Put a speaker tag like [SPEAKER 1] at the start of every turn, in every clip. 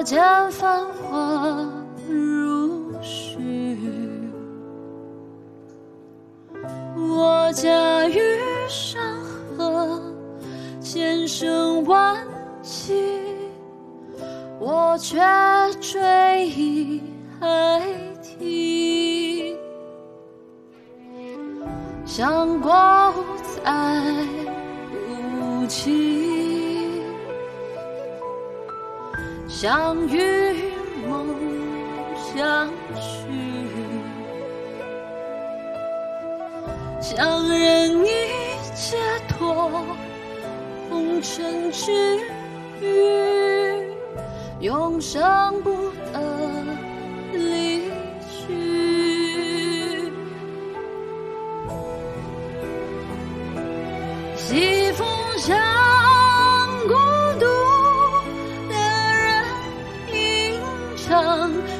[SPEAKER 1] 我见繁华如许，我驾驭山河，千声万骑，我却追忆海底，相国无才无期，相遇梦相许，相认已解脱，红尘之欲，永生不得离去。西风向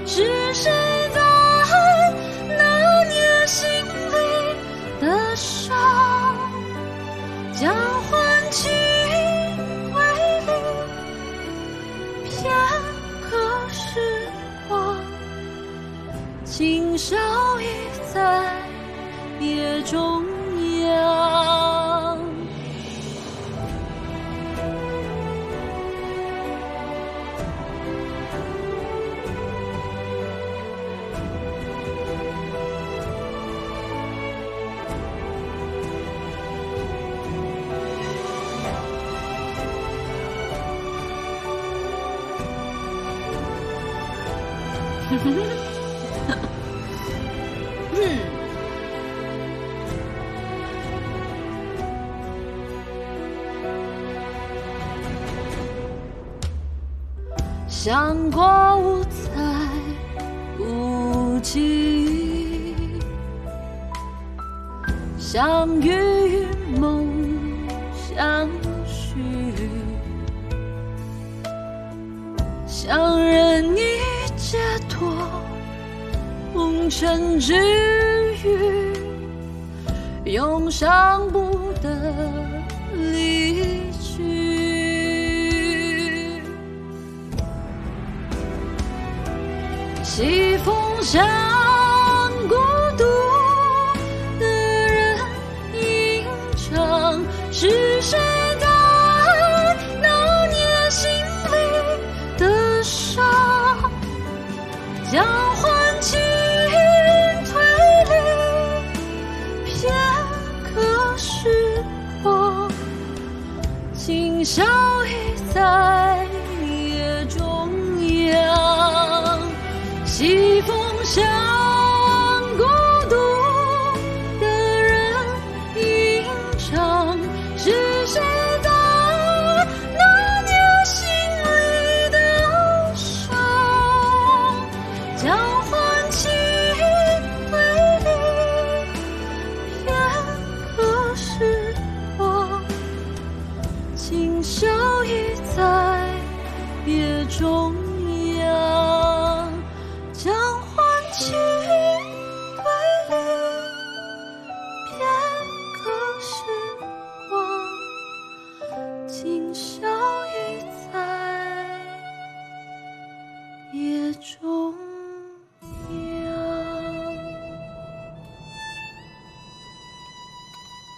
[SPEAKER 1] 是谁在那年心里的伤？将唤起回忆，片刻时光，今宵已在夜中想过无猜，无记，相遇梦相许，相认你。解脱，红尘之余，永伤不得离去。西风向孤独的人吟唱，是谁今宵已在夜中央。西风向中央，将欢情对饮，片刻时光，今宵已在夜中。